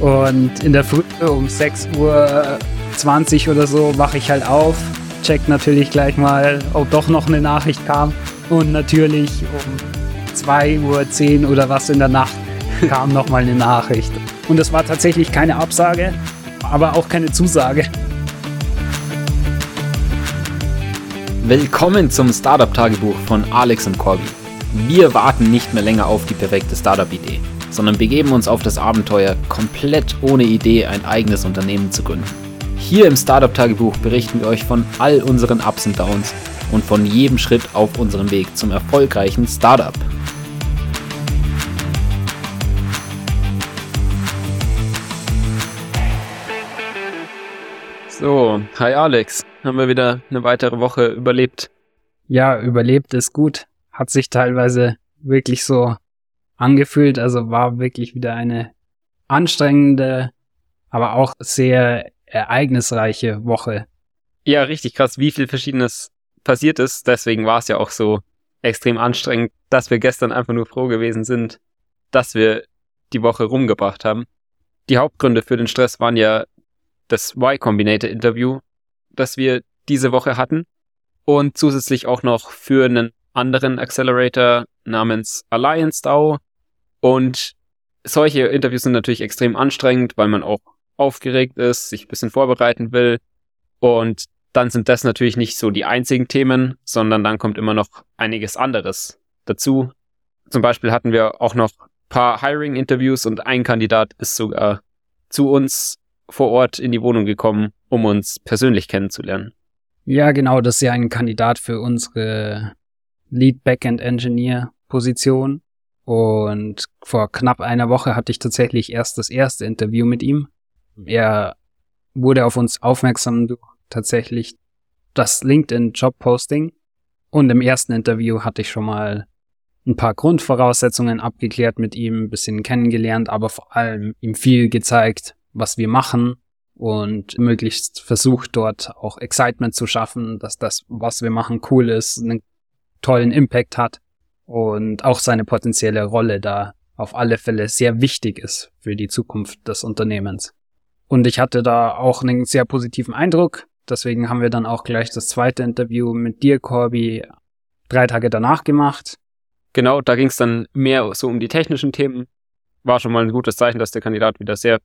Und in der Früh um 6.20 Uhr oder so wache ich halt auf, check natürlich gleich mal, ob doch noch eine Nachricht kam. Und natürlich um 2.10 Uhr oder was in der Nacht kam nochmal eine Nachricht. Und es war tatsächlich keine Absage, aber auch keine Zusage. Willkommen zum Startup-Tagebuch von Alex und Corby. Wir warten nicht mehr länger auf die perfekte Startup-Idee, sondern begeben uns auf das Abenteuer, komplett ohne Idee ein eigenes Unternehmen zu gründen. Hier im Startup-Tagebuch berichten wir euch von all unseren Ups und Downs und von jedem Schritt auf unserem Weg zum erfolgreichen Startup. So, hi Alex. Haben wir wieder eine weitere Woche überlebt? Ja, überlebt ist gut. Hat sich teilweise wirklich so angefühlt. Also war wirklich wieder eine anstrengende, aber auch sehr ereignisreiche Woche. Ja, richtig krass, wie viel Verschiedenes passiert ist. Deswegen war es ja auch so extrem anstrengend, dass wir gestern einfach nur froh gewesen sind, dass wir die Woche rumgebracht haben. Die Hauptgründe für den Stress waren ja das Y Combinator Interview, das wir diese Woche hatten und zusätzlich auch noch für einen anderen Accelerator namens Alliance DAO und solche Interviews sind natürlich extrem anstrengend, weil man auch aufgeregt ist, sich ein bisschen vorbereiten will und dann sind das natürlich nicht so die einzigen Themen, sondern dann kommt immer noch einiges anderes dazu. Zum Beispiel hatten wir auch noch paar Hiring-Interviews und ein Kandidat ist sogar zu uns vor Ort in die Wohnung gekommen, um uns persönlich kennenzulernen. Ja, genau, das ist ja ein Kandidat für unsere Lead Backend Engineer Position. Und vor knapp einer Woche hatte ich tatsächlich erst das erste Interview mit ihm. Er wurde auf uns aufmerksam durch tatsächlich das LinkedIn Job Posting. Und im ersten Interview hatte ich schon mal ein paar Grundvoraussetzungen abgeklärt mit ihm, ein bisschen kennengelernt, aber vor allem ihm viel gezeigt, was wir machen und möglichst versucht dort auch Excitement zu schaffen, dass das, was wir machen, cool ist, einen tollen Impact hat und auch seine potenzielle Rolle da auf alle Fälle sehr wichtig ist für die Zukunft des Unternehmens. Und ich hatte da auch einen sehr positiven Eindruck. Deswegen haben wir dann auch gleich das zweite Interview mit dir, Corby, drei Tage danach gemacht. Genau, da ging es dann mehr so um die technischen Themen. War schon mal ein gutes Zeichen, dass der Kandidat wieder sehr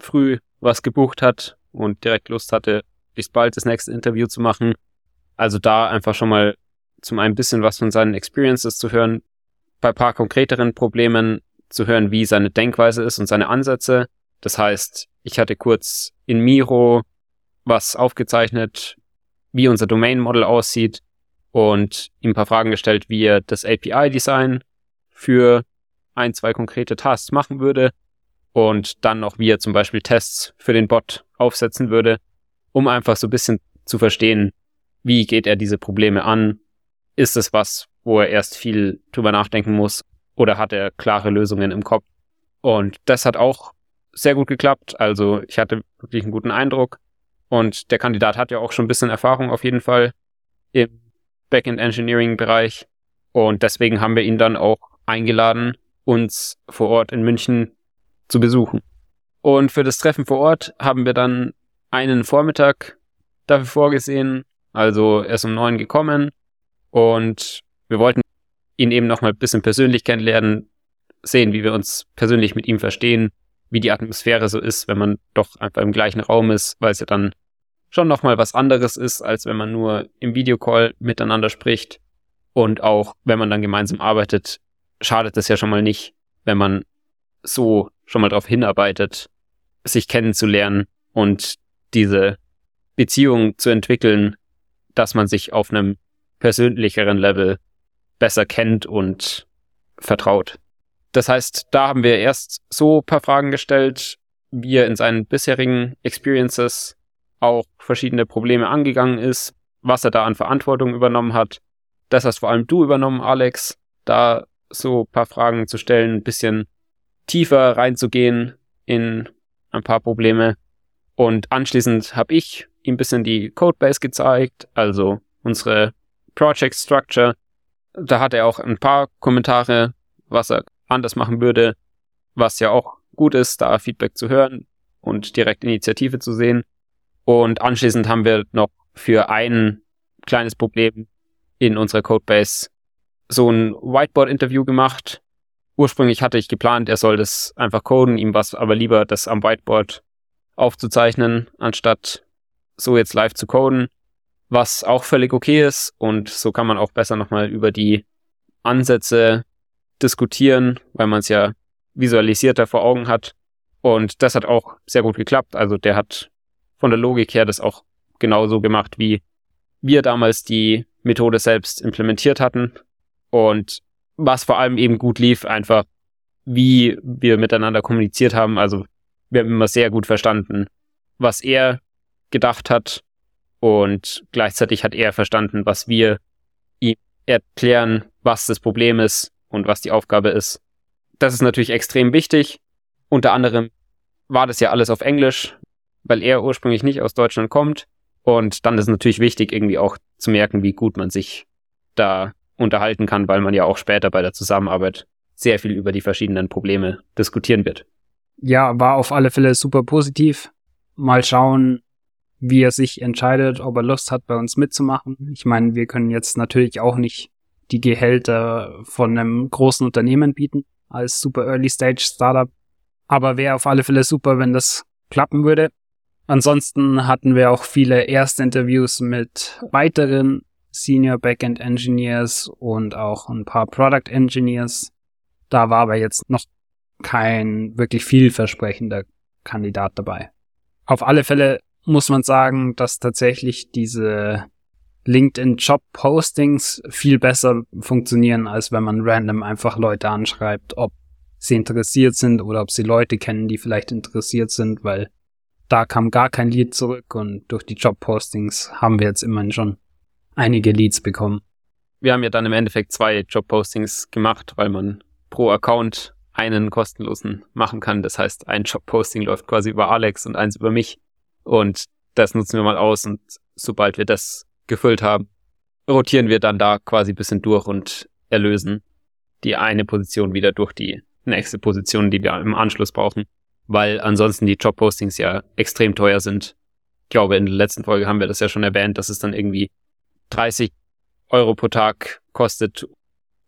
früh was gebucht hat und direkt Lust hatte, bis bald das nächste Interview zu machen. Also da einfach schon mal zum einen bisschen was von seinen Experiences zu hören, bei paar konkreteren Problemen zu hören, wie seine Denkweise ist und seine Ansätze. Das heißt, ich hatte kurz in Miro was aufgezeichnet, wie unser Domain Model aussieht und ihm ein paar Fragen gestellt, wie er das API-Design für ein, zwei konkrete Tasks machen würde und dann noch, wie er zum Beispiel Tests für den Bot aufsetzen würde, um einfach so ein bisschen zu verstehen, wie geht er diese Probleme an? Ist es was, wo er erst viel drüber nachdenken muss oder hat er klare Lösungen im Kopf? Und das hat auch sehr gut geklappt. Also ich hatte wirklich einen guten Eindruck. Und der Kandidat hat ja auch schon ein bisschen Erfahrung auf jeden Fall im Backend Engineering Bereich. Und deswegen haben wir ihn dann auch eingeladen, uns vor Ort in München zu besuchen. Und für das Treffen vor Ort haben wir dann einen Vormittag dafür vorgesehen. Also er ist um neun gekommen und wir wollten ihn eben noch mal ein bisschen persönlich kennenlernen, sehen, wie wir uns persönlich mit ihm verstehen, wie die Atmosphäre so ist, wenn man doch einfach im gleichen Raum ist, weil es ja dann schon noch mal was anderes ist, als wenn man nur im Videocall miteinander spricht. Und auch wenn man dann gemeinsam arbeitet, schadet es ja schon mal nicht, wenn man so schon mal darauf hinarbeitet, sich kennenzulernen und diese Beziehung zu entwickeln, dass man sich auf einem persönlicheren Level besser kennt und vertraut. Das heißt, da haben wir erst so ein paar Fragen gestellt, wie er in seinen bisherigen Experiences auch verschiedene Probleme angegangen ist, was er da an Verantwortung übernommen hat. Das hast vor allem du übernommen, Alex, da so ein paar Fragen zu stellen, ein bisschen tiefer reinzugehen in ein paar Probleme. Und anschließend habe ich ihm ein bisschen die Codebase gezeigt, also unsere Project Structure. Da hat er auch ein paar Kommentare, was er anders machen würde, was ja auch gut ist, da Feedback zu hören und direkt Initiative zu sehen. Und anschließend haben wir noch für ein kleines Problem in unserer Codebase so ein Whiteboard-Interview gemacht. Ursprünglich hatte ich geplant, er soll das einfach coden, ihm was aber lieber, das am Whiteboard aufzuzeichnen, anstatt so jetzt live zu coden, was auch völlig okay ist. Und so kann man auch besser nochmal über die Ansätze diskutieren, weil man es ja visualisierter vor Augen hat. Und das hat auch sehr gut geklappt. Also der hat von der Logik her das auch genauso gemacht, wie wir damals die Methode selbst implementiert hatten. Und was vor allem eben gut lief, einfach wie wir miteinander kommuniziert haben. Also wir haben immer sehr gut verstanden, was er gedacht hat und gleichzeitig hat er verstanden, was wir ihm erklären, was das Problem ist und was die Aufgabe ist. Das ist natürlich extrem wichtig. Unter anderem war das ja alles auf Englisch, weil er ursprünglich nicht aus Deutschland kommt. Und dann ist natürlich wichtig, irgendwie auch zu merken, wie gut man sich da unterhalten kann, weil man ja auch später bei der Zusammenarbeit sehr viel über die verschiedenen Probleme diskutieren wird. Ja, war auf alle Fälle super positiv. Mal schauen, wie er sich entscheidet, ob er Lust hat, bei uns mitzumachen. Ich meine, wir können jetzt natürlich auch nicht die Gehälter von einem großen Unternehmen bieten als super Early Stage Startup. Aber wäre auf alle Fälle super, wenn das klappen würde. Ansonsten hatten wir auch viele Erstinterviews mit weiteren Senior Backend Engineers und auch ein paar Product Engineers. Da war aber jetzt noch kein wirklich vielversprechender Kandidat dabei. Auf alle Fälle muss man sagen, dass tatsächlich diese LinkedIn Job Postings viel besser funktionieren, als wenn man random einfach Leute anschreibt, ob sie interessiert sind oder ob sie Leute kennen, die vielleicht interessiert sind, weil da kam gar kein Lead zurück und durch die Job Postings haben wir jetzt immerhin schon einige Leads bekommen. Wir haben ja dann im Endeffekt zwei Job Postings gemacht, weil man pro Account einen kostenlosen machen kann. Das heißt, ein Job Posting läuft quasi über Alex und eins über mich. Und das nutzen wir mal aus und sobald wir das gefüllt haben, rotieren wir dann da quasi ein bisschen durch und erlösen die eine Position wieder durch die nächste Position, die wir im Anschluss brauchen, weil ansonsten die Jobpostings ja extrem teuer sind. Ich glaube, in der letzten Folge haben wir das ja schon erwähnt, dass es dann irgendwie 30 Euro pro Tag kostet,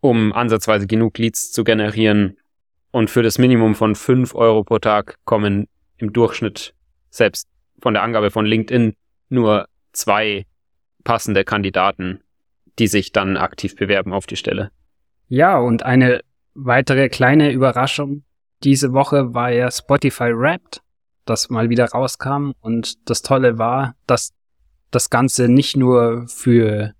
um ansatzweise genug Leads zu generieren. Und für das Minimum von 5 Euro pro Tag kommen im Durchschnitt selbst von der Angabe von LinkedIn nur zwei passende Kandidaten, die sich dann aktiv bewerben auf die Stelle. Ja, und eine weitere kleine Überraschung diese Woche war ja Spotify Wrapped, das mal wieder rauskam. Und das Tolle war, dass das Ganze nicht nur für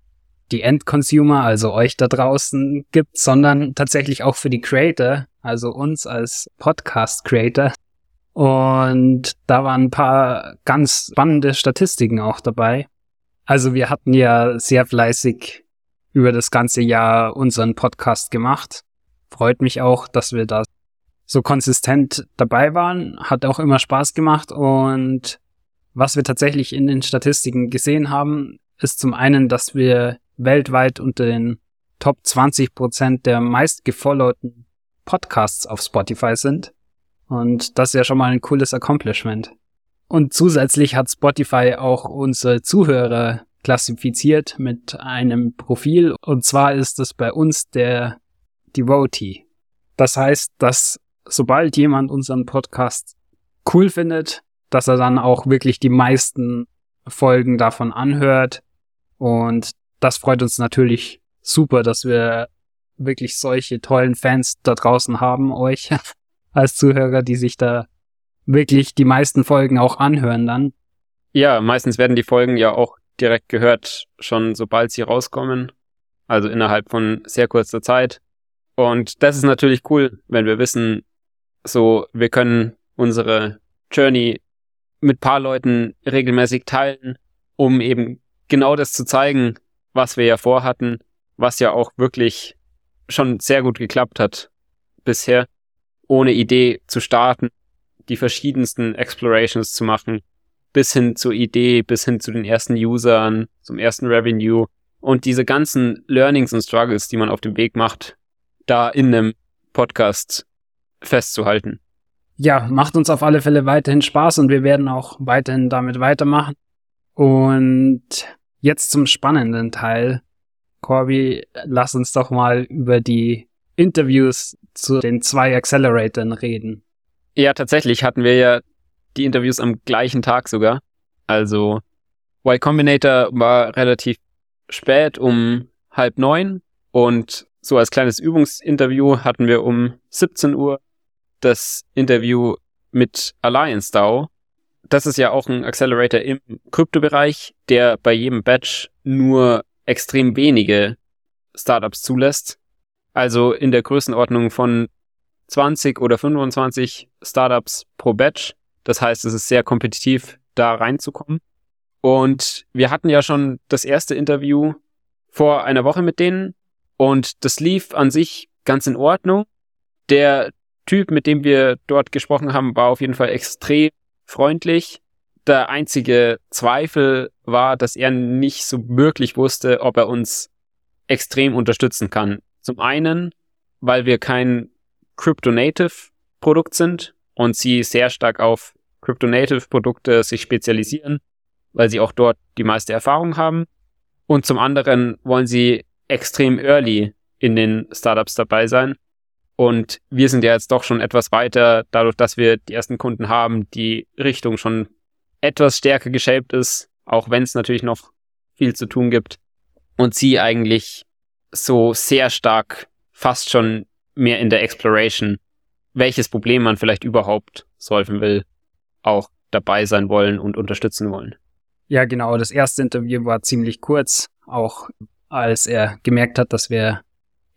die Endconsumer, also euch da draußen gibt, sondern tatsächlich auch für die Creator, also uns als Podcast-Creator. Und da waren ein paar ganz spannende Statistiken auch dabei. Also wir hatten ja sehr fleißig über das ganze Jahr unseren Podcast gemacht. Freut mich auch, dass wir da so konsistent dabei waren. Hat auch immer Spaß gemacht. Und was wir tatsächlich in den Statistiken gesehen haben, ist zum einen, dass wir weltweit unter den Top 20 Prozent der meist gefollowten Podcasts auf Spotify sind. Und das ist ja schon mal ein cooles Accomplishment. Und zusätzlich hat Spotify auch unsere Zuhörer klassifiziert mit einem Profil. Und zwar ist es bei uns der Devotee. Das heißt, dass sobald jemand unseren Podcast cool findet, dass er dann auch wirklich die meisten Folgen davon anhört. Und das freut uns natürlich super, dass wir wirklich solche tollen Fans da draußen haben, euch als Zuhörer, die sich da wirklich die meisten Folgen auch anhören dann. Ja, meistens werden die Folgen ja auch direkt gehört, schon sobald sie rauskommen. Also innerhalb von sehr kurzer Zeit. Und das ist natürlich cool, wenn wir wissen, so, wir können unsere Journey mit paar Leuten regelmäßig teilen, um eben genau das zu zeigen, was wir ja vorhatten, was ja auch wirklich schon sehr gut geklappt hat bisher, ohne Idee zu starten, die verschiedensten Explorations zu machen, bis hin zur Idee, bis hin zu den ersten Usern, zum ersten Revenue und diese ganzen Learnings und Struggles, die man auf dem Weg macht, da in einem Podcast festzuhalten. ja, macht uns auf alle Fälle weiterhin Spaß und wir werden auch weiterhin damit weitermachen. Und jetzt zum spannenden Teil. Corby, lass uns doch mal über die Interviews zu den zwei Acceleratoren reden. Ja, tatsächlich hatten wir ja die Interviews am gleichen Tag sogar. Also Y Combinator war relativ spät um halb neun und so als kleines Übungsinterview hatten wir um 17 Uhr das Interview mit Alliance DAO. Das ist ja auch ein Accelerator im Kryptobereich, der bei jedem Batch nur extrem wenige Startups zulässt. Also in der Größenordnung von 20 oder 25 Startups pro Batch. Das heißt, es ist sehr kompetitiv, da reinzukommen. Und wir hatten ja schon das erste Interview vor einer Woche mit denen und das lief an sich ganz in Ordnung. Der Typ, mit dem wir dort gesprochen haben, war auf jeden Fall extrem freundlich. Der einzige Zweifel war, dass er nicht so wirklich wusste, ob er uns extrem unterstützen kann. Zum einen, weil wir kein Crypto-Native Produkt sind und sie sehr stark auf Crypto-Native Produkte sich spezialisieren, weil sie auch dort die meiste Erfahrung haben. Und zum anderen wollen sie extrem early in den Startups dabei sein. Und wir sind ja jetzt doch schon etwas weiter, dadurch, dass wir die ersten Kunden haben, die Richtung schon etwas stärker geshaped ist, auch wenn es natürlich noch viel zu tun gibt. Und sie eigentlich so sehr stark fast schon mehr in der Exploration, welches Problem man vielleicht überhaupt solven will, auch dabei sein wollen und unterstützen wollen. Ja, genau. Das erste Interview war ziemlich kurz, auch als er gemerkt hat, dass wir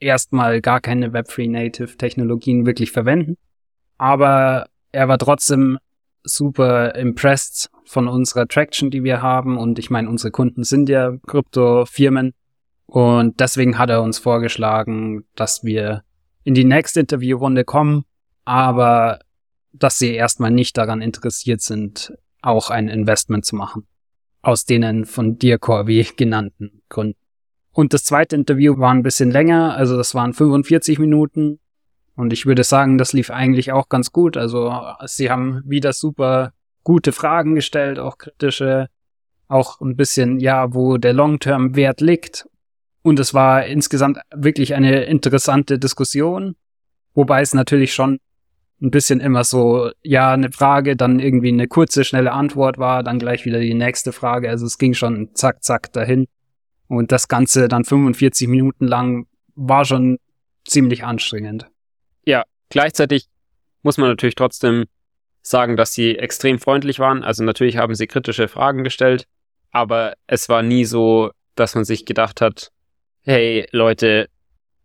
erstmal gar keine Web3 Native Technologien wirklich verwenden. Aber er war trotzdem super impressed von unserer Traction, die wir haben. Und ich meine, unsere Kunden sind ja Krypto-Firmen. Und deswegen hat er uns vorgeschlagen, dass wir in die nächste Interviewrunde kommen, aber dass sie erstmal nicht daran interessiert sind, auch ein Investment zu machen. Aus denen von dir, Corby, genannten Gründen. Und das zweite Interview war ein bisschen länger, also das waren 45 Minuten. Und ich würde sagen, das lief eigentlich auch ganz gut. Also sie haben wieder super gute Fragen gestellt, auch kritische, auch ein bisschen, ja, wo der Long-Term-Wert liegt. Und es war insgesamt wirklich eine interessante Diskussion, wobei es natürlich schon ein bisschen immer so, ja, eine Frage, dann irgendwie eine kurze, schnelle Antwort war, dann gleich wieder die nächste Frage. Also es ging schon zack, zack dahin. Und das Ganze dann 45 Minuten lang war schon ziemlich anstrengend. Ja, gleichzeitig muss man natürlich trotzdem sagen, dass sie extrem freundlich waren. Also natürlich haben sie kritische Fragen gestellt, aber es war nie so, dass man sich gedacht hat, hey Leute,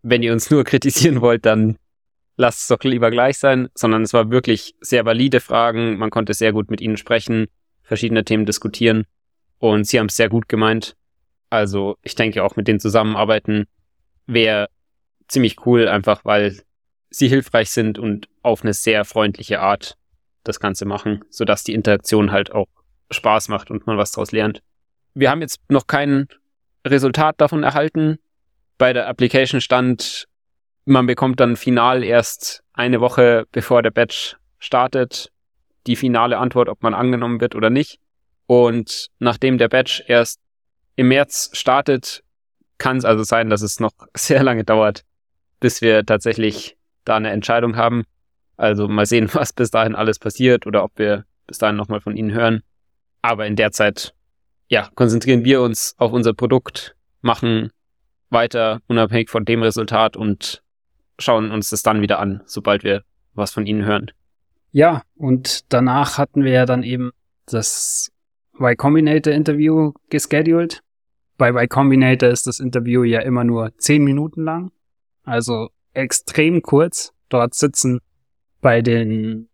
wenn ihr uns nur kritisieren wollt, dann lasst es doch lieber gleich sein, sondern es war wirklich sehr valide Fragen. Man konnte sehr gut mit ihnen sprechen, verschiedene Themen diskutieren und sie haben es sehr gut gemeint. Also ich denke auch mit denen zusammenarbeiten wäre ziemlich cool, einfach weil sie hilfreich sind und auf eine sehr freundliche Art das Ganze machen, sodass die Interaktion halt auch Spaß macht und man was daraus lernt. Wir haben jetzt noch kein Resultat davon erhalten. Bei der Application stand, man bekommt dann final erst eine Woche bevor der Batch startet die finale Antwort, ob man angenommen wird oder nicht. Und nachdem der Batch erst im März startet, kann es also sein, dass es noch sehr lange dauert, bis wir tatsächlich da eine Entscheidung haben. Also mal sehen, was bis dahin alles passiert oder ob wir bis dahin nochmal von Ihnen hören. Aber in der Zeit, ja, konzentrieren wir uns auf unser Produkt, machen weiter unabhängig von dem Resultat und schauen uns das dann wieder an, sobald wir was von Ihnen hören. Ja, und danach hatten wir ja dann eben das Y Combinator Interview gescheduled. Bei Y Combinator ist das Interview ja immer nur zehn Minuten lang. Also extrem kurz. Dort sitzen bei den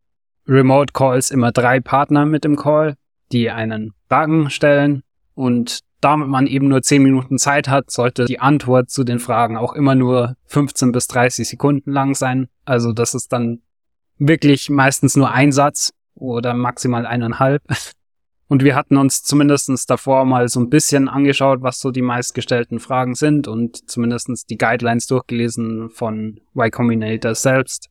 Remote Calls immer drei Partner mit im Call, die einen Fragen stellen und damit man eben nur zehn Minuten Zeit hat, sollte die Antwort zu den Fragen auch immer nur 15 bis 30 Sekunden lang sein. Also das ist dann wirklich meistens nur ein Satz oder maximal eineinhalb. Und wir hatten uns zumindestens davor mal so ein bisschen angeschaut, was so die meistgestellten Fragen sind und zumindestens die Guidelines durchgelesen von Y Combinator selbst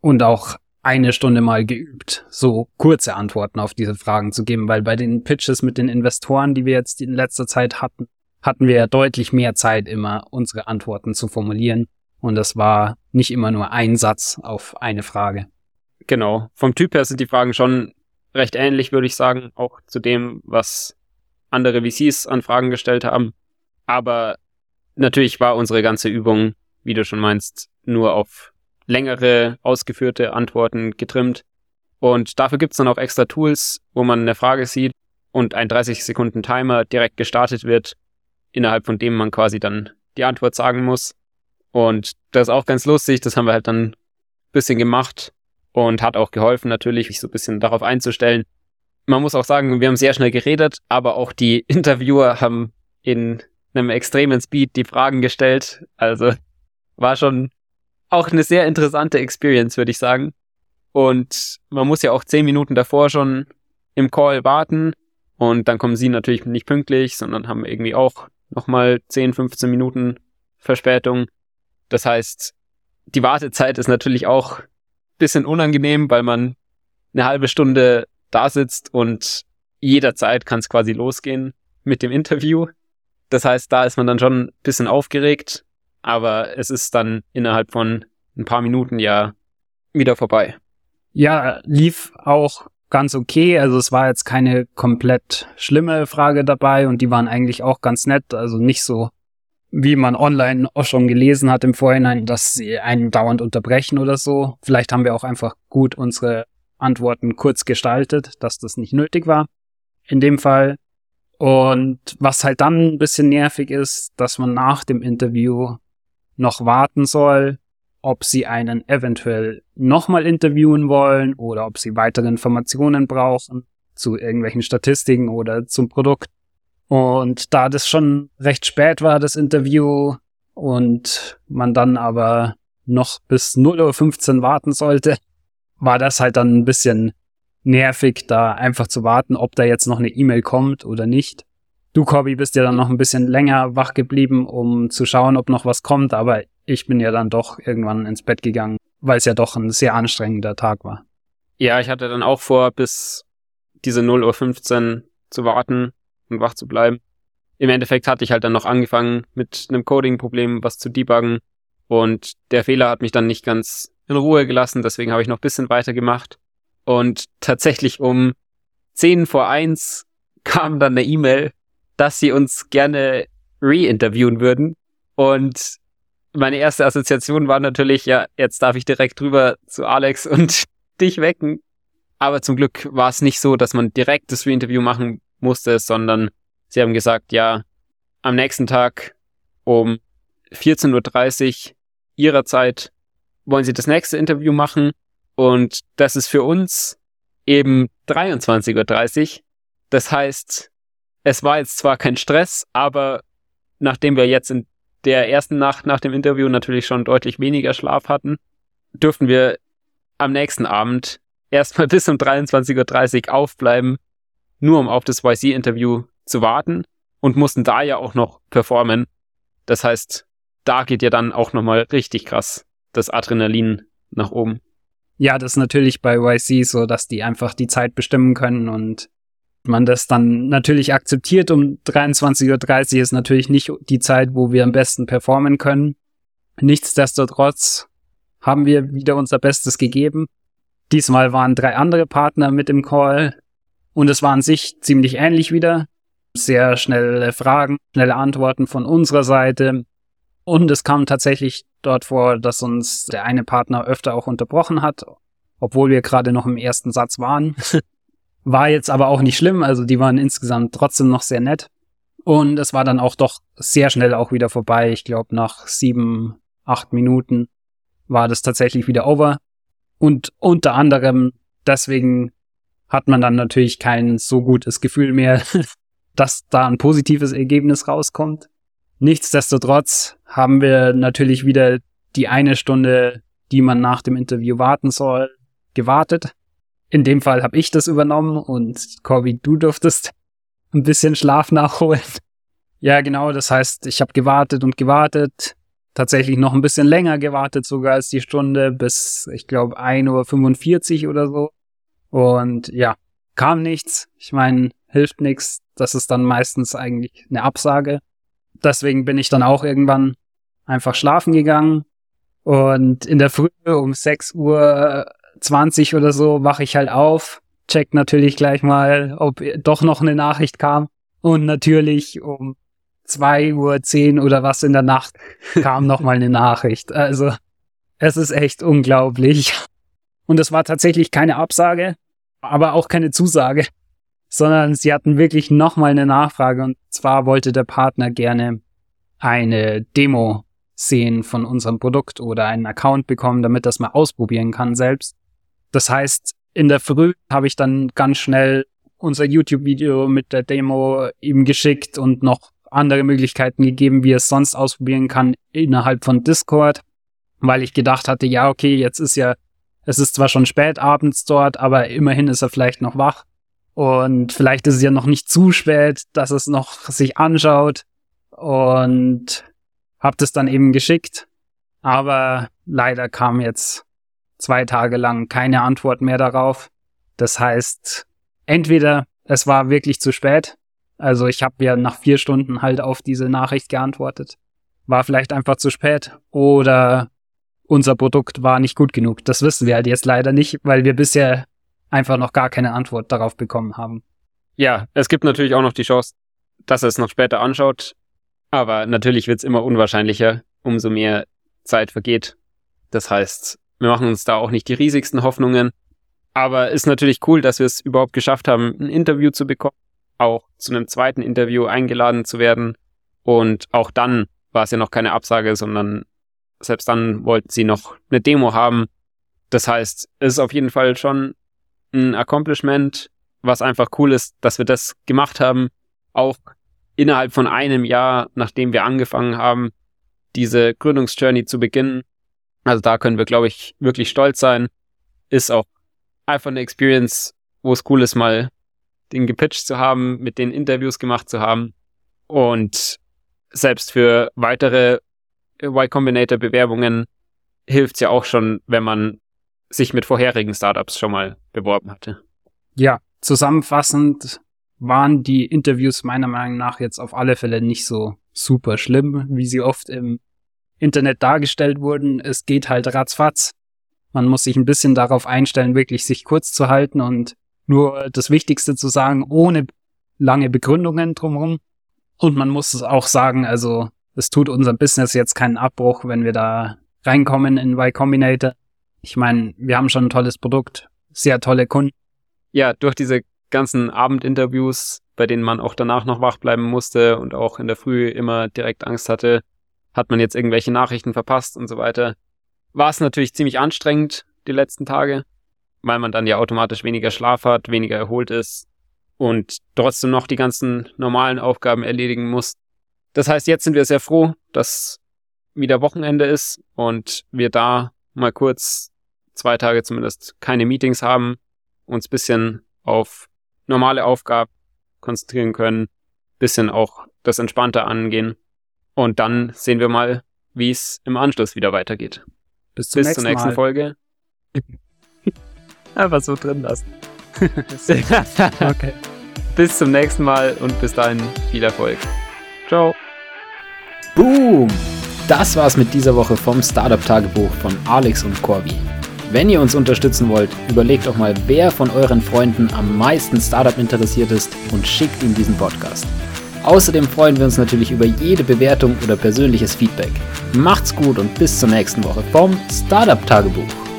und auch eine Stunde mal geübt, so kurze Antworten auf diese Fragen zu geben, weil bei den Pitches mit den Investoren, die wir jetzt in letzter Zeit hatten, hatten wir deutlich mehr Zeit immer, unsere Antworten zu formulieren. Und das war nicht immer nur ein Satz auf eine Frage. Genau. Vom Typ her sind die Fragen schon recht ähnlich, würde ich sagen, auch zu dem, was andere VCs an Fragen gestellt haben. Aber natürlich war unsere ganze Übung, wie du schon meinst, nur auf längere, ausgeführte Antworten getrimmt. Und dafür gibt's dann auch extra Tools, wo man eine Frage sieht und ein 30 Sekunden Timer direkt gestartet wird, innerhalb von dem man quasi dann die Antwort sagen muss. Und das ist auch ganz lustig, das haben wir halt dann ein bisschen gemacht und hat auch geholfen natürlich, sich so ein bisschen darauf einzustellen. Man muss auch sagen, wir haben sehr schnell geredet, aber auch die Interviewer haben in einem extremen Speed die Fragen gestellt. Also war schon auch eine sehr interessante Experience, würde ich sagen. Und man muss ja auch zehn Minuten davor schon im Call warten. Und dann kommen sie natürlich nicht pünktlich, sondern haben irgendwie auch nochmal 10, 15 Minuten Verspätung. Das heißt, die Wartezeit ist natürlich auch bisschen unangenehm, weil man eine halbe Stunde da sitzt und jederzeit kann es quasi losgehen mit dem Interview. Das heißt, da ist man dann schon ein bisschen aufgeregt, aber es ist dann innerhalb von ein paar Minuten ja wieder vorbei. Ja, lief auch ganz okay. Also es war jetzt keine komplett schlimme Frage dabei und die waren eigentlich auch ganz nett. Also nicht so, wie man online auch schon gelesen hat im Vorhinein, dass sie einen dauernd unterbrechen oder so. Vielleicht haben wir auch einfach gut unsere Antworten kurz gestaltet, dass das nicht nötig war. In dem Fall. Und was halt dann ein bisschen nervig ist, dass man nach dem Interview noch warten soll, ob sie einen eventuell nochmal interviewen wollen oder ob sie weitere Informationen brauchen zu irgendwelchen Statistiken oder zum Produkt. Und da das schon recht spät war, das Interview, und man dann aber noch bis 0.15 Uhr warten sollte, war das halt dann ein bisschen nervig, da einfach zu warten, ob da jetzt noch eine E-Mail kommt oder nicht. Du, Corby, bist ja dann noch ein bisschen länger wach geblieben, um zu schauen, ob noch was kommt, aber ich bin ja dann doch irgendwann ins Bett gegangen, weil es ja doch ein sehr anstrengender Tag war. Ja, ich hatte dann auch vor, bis diese 0.15 Uhr zu warten und wach zu bleiben. Im Endeffekt hatte ich halt dann noch angefangen, mit einem Coding-Problem was zu debuggen und der Fehler hat mich dann nicht ganz in Ruhe gelassen, deswegen habe ich noch ein bisschen weiter gemacht. Und tatsächlich um 10 vor 1 kam dann eine E-Mail, dass sie uns gerne re-interviewen würden. Und meine erste Assoziation war natürlich, ja, jetzt darf ich direkt drüber zu Alex und dich wecken. Aber zum Glück war es nicht so, dass man direkt das Re-Interview machen musste, sondern sie haben gesagt, ja, am nächsten Tag um 14.30 Uhr ihrer Zeit wollen sie das nächste Interview machen. Und das ist für uns eben 23.30 Uhr. Das heißt, es war jetzt zwar kein Stress, aber nachdem wir jetzt in der ersten Nacht nach dem Interview natürlich schon deutlich weniger Schlaf hatten, dürften wir am nächsten Abend erstmal bis um 23.30 Uhr aufbleiben, nur um auf das YC-Interview zu warten und mussten da ja auch noch performen. Das heißt, da geht ja dann auch nochmal richtig krass das Adrenalin nach oben. Ja, das ist natürlich bei YC so, dass die einfach die Zeit bestimmen können und man das dann natürlich akzeptiert. Um 23.30 Uhr ist natürlich nicht die Zeit, wo wir am besten performen können. Nichtsdestotrotz haben wir wieder unser Bestes gegeben. Diesmal waren drei andere Partner mit im Call und es war an sich ziemlich ähnlich wieder. Sehr schnelle Fragen, schnelle Antworten von unserer Seite. Und es kam tatsächlich dort vor, dass uns der eine Partner öfter auch unterbrochen hat, obwohl wir gerade noch im ersten Satz waren. War jetzt aber auch nicht schlimm, also die waren insgesamt trotzdem noch sehr nett. Und es war dann auch doch sehr schnell auch wieder vorbei. Ich glaube, nach sieben, acht Minuten war das tatsächlich wieder over. Und unter anderem deswegen hat man dann natürlich kein so gutes Gefühl mehr, dass da ein positives Ergebnis rauskommt. Nichtsdestotrotz haben wir natürlich wieder die eine Stunde, die man nach dem Interview warten soll, gewartet. In dem Fall habe ich das übernommen und Corby, du durftest ein bisschen Schlaf nachholen. Ja, genau, das heißt, ich habe gewartet und gewartet. tatsächlich noch ein bisschen länger gewartet, sogar als die Stunde, bis ich glaube 1.45 Uhr oder so. Und ja, kam nichts. Ich meine, hilft nichts. Das ist dann meistens eigentlich eine Absage. Deswegen bin ich dann auch irgendwann einfach schlafen gegangen. Und in der Früh um 6 Uhr 20 oder so wache ich halt auf, check natürlich gleich mal, ob doch noch eine Nachricht kam. Und natürlich um 2 Uhr 10 oder was in der Nacht kam noch mal eine Nachricht. Also es ist echt unglaublich. Und es war tatsächlich keine Absage, aber auch keine Zusage, sondern sie hatten wirklich noch mal eine Nachfrage. Und zwar wollte der Partner gerne eine Demo sehen von unserem Produkt oder einen Account bekommen, damit das mal ausprobieren kann selbst. Das heißt, in der Früh habe ich dann ganz schnell unser YouTube-Video mit der Demo ihm geschickt und noch andere Möglichkeiten gegeben, wie er es sonst ausprobieren kann innerhalb von Discord, weil ich gedacht hatte, ja, okay, jetzt ist ja, es ist zwar schon spät abends dort, aber immerhin ist er vielleicht noch wach. Und vielleicht ist es ja noch nicht zu spät, dass es noch sich anschaut. Und hab das dann eben geschickt, aber leider kam jetzt zwei Tage lang keine Antwort mehr darauf. Das heißt, entweder es war wirklich zu spät also ich habe ja nach vier Stunden halt auf diese Nachricht geantwortet. War vielleicht einfach zu spät oder unser Produkt war nicht gut genug. Das wissen wir halt jetzt leider nicht, weil wir bisher einfach noch gar keine Antwort darauf bekommen haben. Ja, es gibt natürlich auch noch die Chance, dass er es noch später anschaut. Aber natürlich wird es immer unwahrscheinlicher, umso mehr Zeit vergeht. Das heißt, wir machen uns da auch nicht die riesigsten Hoffnungen. Aber ist natürlich cool, dass wir es überhaupt geschafft haben, ein Interview zu bekommen auch zu einem zweiten Interview eingeladen zu werden. Und auch dann war es ja noch keine Absage, sondern selbst dann wollten sie noch eine Demo haben. Das heißt, es ist auf jeden Fall schon ein Accomplishment, was einfach cool ist, dass wir das gemacht haben. Auch innerhalb von einem Jahr, nachdem wir angefangen haben, diese Gründungsjourney zu beginnen. Also da können wir, glaube ich, wirklich stolz sein. Ist auch einfach eine Experience, wo es cool ist, mal den gepitcht zu haben, mit den Interviews gemacht zu haben. Und selbst für weitere Y Combinator Bewerbungen hilft es ja auch schon, wenn man sich mit vorherigen Startups schon mal beworben hatte. Ja, zusammenfassend waren die Interviews meiner Meinung nach jetzt auf alle Fälle nicht so super schlimm, wie sie oft im Internet dargestellt wurden. Es geht halt ratzfatz. Man muss sich ein bisschen darauf einstellen, wirklich sich kurz zu halten und nur das Wichtigste zu sagen, ohne lange Begründungen drumherum. Und man muss es auch sagen, also es tut unserem Business jetzt keinen Abbruch, wenn wir da reinkommen in Y Combinator. Ich meine, wir haben schon ein tolles Produkt, sehr tolle Kunden. Ja, durch diese ganzen Abendinterviews, bei denen man auch danach noch wach bleiben musste und auch in der Früh immer direkt Angst hatte, hat man jetzt irgendwelche Nachrichten verpasst und so weiter. War es natürlich ziemlich anstrengend die letzten Tage weil man dann ja automatisch weniger Schlaf hat, weniger erholt ist und trotzdem noch die ganzen normalen Aufgaben erledigen muss. Das heißt, jetzt sind wir sehr froh, dass wieder Wochenende ist und wir da mal kurz zwei Tage zumindest keine Meetings haben, uns bisschen auf normale Aufgaben konzentrieren können, bisschen auch das entspannter angehen und dann sehen wir mal, wie es im Anschluss wieder weitergeht. Bis, Bis zur nächsten Mal. Folge. Einfach so drin lassen. okay. Bis zum nächsten Mal und bis dahin viel Erfolg. Ciao. Boom! Das war's mit dieser Woche vom Startup-Tagebuch von Alex und Corby. Wenn ihr uns unterstützen wollt, überlegt doch mal, wer von euren Freunden am meisten Startup interessiert ist und schickt ihm diesen Podcast. Außerdem freuen wir uns natürlich über jede Bewertung oder persönliches Feedback. Macht's gut und bis zur nächsten Woche vom Startup Tagebuch.